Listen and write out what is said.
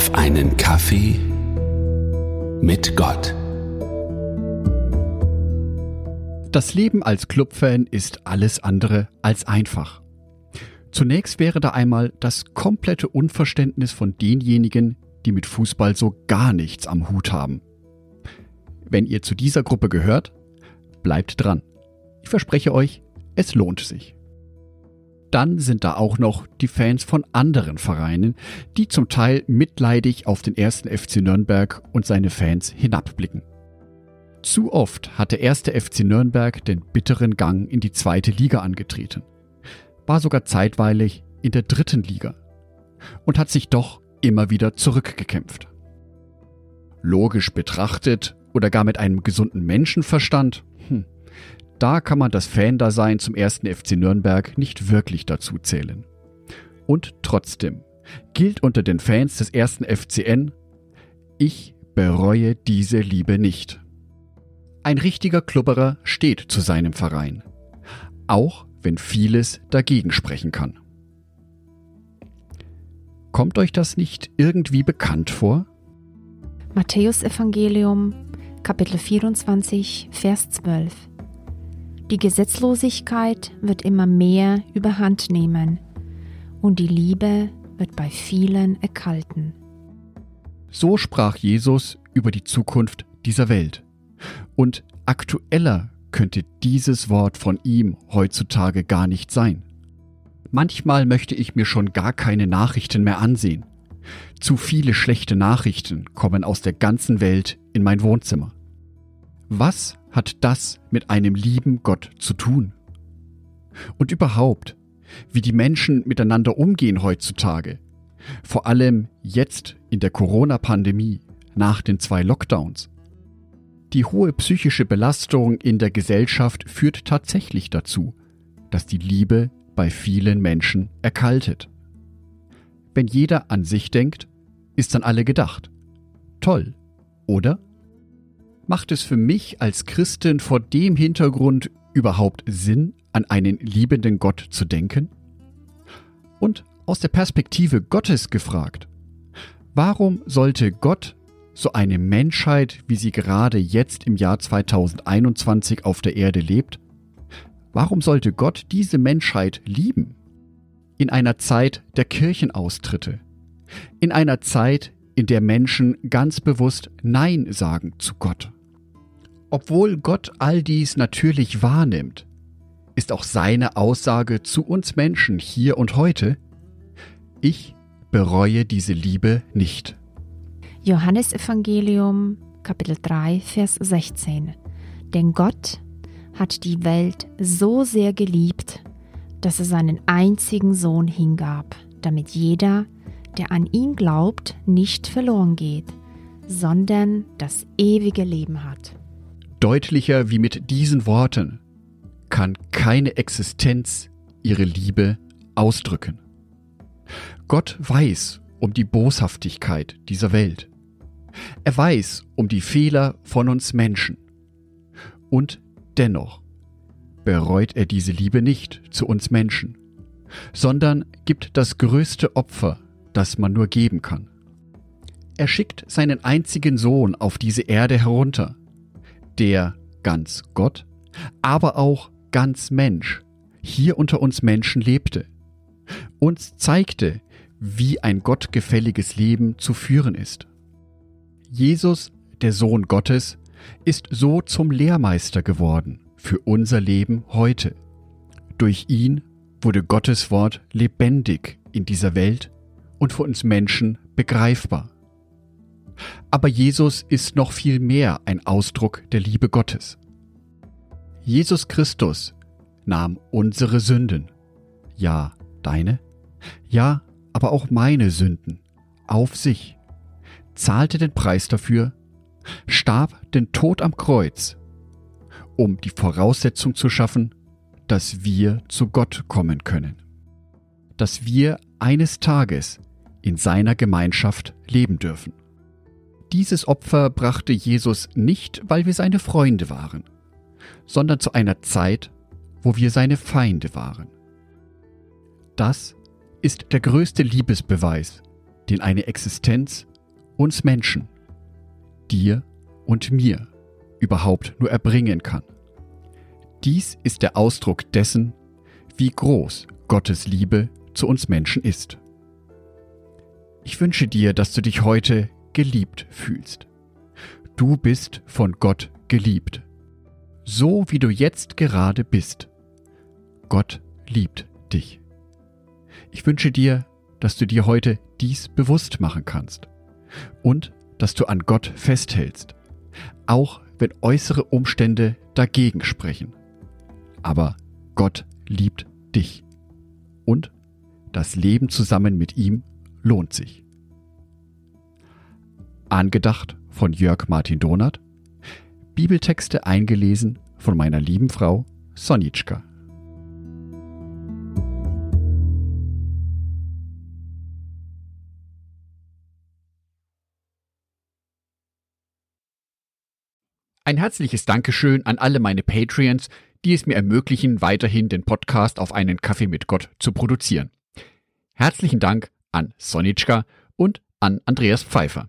auf einen Kaffee mit Gott. Das Leben als Clubfan ist alles andere als einfach. Zunächst wäre da einmal das komplette Unverständnis von denjenigen, die mit Fußball so gar nichts am Hut haben. Wenn ihr zu dieser Gruppe gehört, bleibt dran. Ich verspreche euch, es lohnt sich. Dann sind da auch noch die Fans von anderen Vereinen, die zum Teil mitleidig auf den ersten FC Nürnberg und seine Fans hinabblicken. Zu oft hat der erste FC Nürnberg den bitteren Gang in die zweite Liga angetreten, war sogar zeitweilig in der dritten Liga und hat sich doch immer wieder zurückgekämpft. Logisch betrachtet oder gar mit einem gesunden Menschenverstand, hm, da kann man das Fan-Dasein zum ersten FC Nürnberg nicht wirklich dazu zählen. Und trotzdem gilt unter den Fans des ersten FCN, ich bereue diese Liebe nicht. Ein richtiger Klubberer steht zu seinem Verein, auch wenn vieles dagegen sprechen kann. Kommt euch das nicht irgendwie bekannt vor? Matthäus Evangelium, Kapitel 24, Vers 12. Die Gesetzlosigkeit wird immer mehr überhand nehmen und die Liebe wird bei vielen erkalten. So sprach Jesus über die Zukunft dieser Welt. Und aktueller könnte dieses Wort von ihm heutzutage gar nicht sein. Manchmal möchte ich mir schon gar keine Nachrichten mehr ansehen. Zu viele schlechte Nachrichten kommen aus der ganzen Welt in mein Wohnzimmer. Was hat das mit einem lieben Gott zu tun? Und überhaupt, wie die Menschen miteinander umgehen heutzutage, vor allem jetzt in der Corona-Pandemie nach den zwei Lockdowns. Die hohe psychische Belastung in der Gesellschaft führt tatsächlich dazu, dass die Liebe bei vielen Menschen erkaltet. Wenn jeder an sich denkt, ist an alle gedacht. Toll, oder? Macht es für mich als Christin vor dem Hintergrund überhaupt Sinn, an einen liebenden Gott zu denken? Und aus der Perspektive Gottes gefragt, warum sollte Gott so eine Menschheit, wie sie gerade jetzt im Jahr 2021 auf der Erde lebt? Warum sollte Gott diese Menschheit lieben? In einer Zeit der Kirchenaustritte, in einer Zeit, in der Menschen ganz bewusst Nein sagen zu Gott. Obwohl Gott all dies natürlich wahrnimmt, ist auch seine Aussage zu uns Menschen hier und heute, ich bereue diese Liebe nicht. Johannes Evangelium Kapitel 3 Vers 16 Denn Gott hat die Welt so sehr geliebt, dass er seinen einzigen Sohn hingab, damit jeder, der an ihn glaubt, nicht verloren geht, sondern das ewige Leben hat. Deutlicher wie mit diesen Worten kann keine Existenz ihre Liebe ausdrücken. Gott weiß um die Boshaftigkeit dieser Welt. Er weiß um die Fehler von uns Menschen. Und dennoch bereut er diese Liebe nicht zu uns Menschen, sondern gibt das größte Opfer, das man nur geben kann. Er schickt seinen einzigen Sohn auf diese Erde herunter, der ganz Gott, aber auch ganz Mensch hier unter uns Menschen lebte, uns zeigte, wie ein gottgefälliges Leben zu führen ist. Jesus, der Sohn Gottes, ist so zum Lehrmeister geworden für unser Leben heute. Durch ihn wurde Gottes Wort lebendig in dieser Welt und für uns Menschen begreifbar. Aber Jesus ist noch viel mehr ein Ausdruck der Liebe Gottes. Jesus Christus nahm unsere Sünden, ja deine, ja aber auch meine Sünden, auf sich, zahlte den Preis dafür, starb den Tod am Kreuz, um die Voraussetzung zu schaffen, dass wir zu Gott kommen können, dass wir eines Tages in seiner Gemeinschaft leben dürfen. Dieses Opfer brachte Jesus nicht, weil wir seine Freunde waren, sondern zu einer Zeit, wo wir seine Feinde waren. Das ist der größte Liebesbeweis, den eine Existenz uns Menschen, dir und mir überhaupt nur erbringen kann. Dies ist der Ausdruck dessen, wie groß Gottes Liebe zu uns Menschen ist. Ich wünsche dir, dass du dich heute geliebt fühlst. Du bist von Gott geliebt. So wie du jetzt gerade bist. Gott liebt dich. Ich wünsche dir, dass du dir heute dies bewusst machen kannst und dass du an Gott festhältst, auch wenn äußere Umstände dagegen sprechen. Aber Gott liebt dich und das Leben zusammen mit ihm lohnt sich. Angedacht von Jörg Martin Donath, Bibeltexte eingelesen von meiner lieben Frau Sonitschka. Ein herzliches Dankeschön an alle meine Patreons, die es mir ermöglichen, weiterhin den Podcast auf einen Kaffee mit Gott zu produzieren. Herzlichen Dank an Sonitschka und an Andreas Pfeiffer.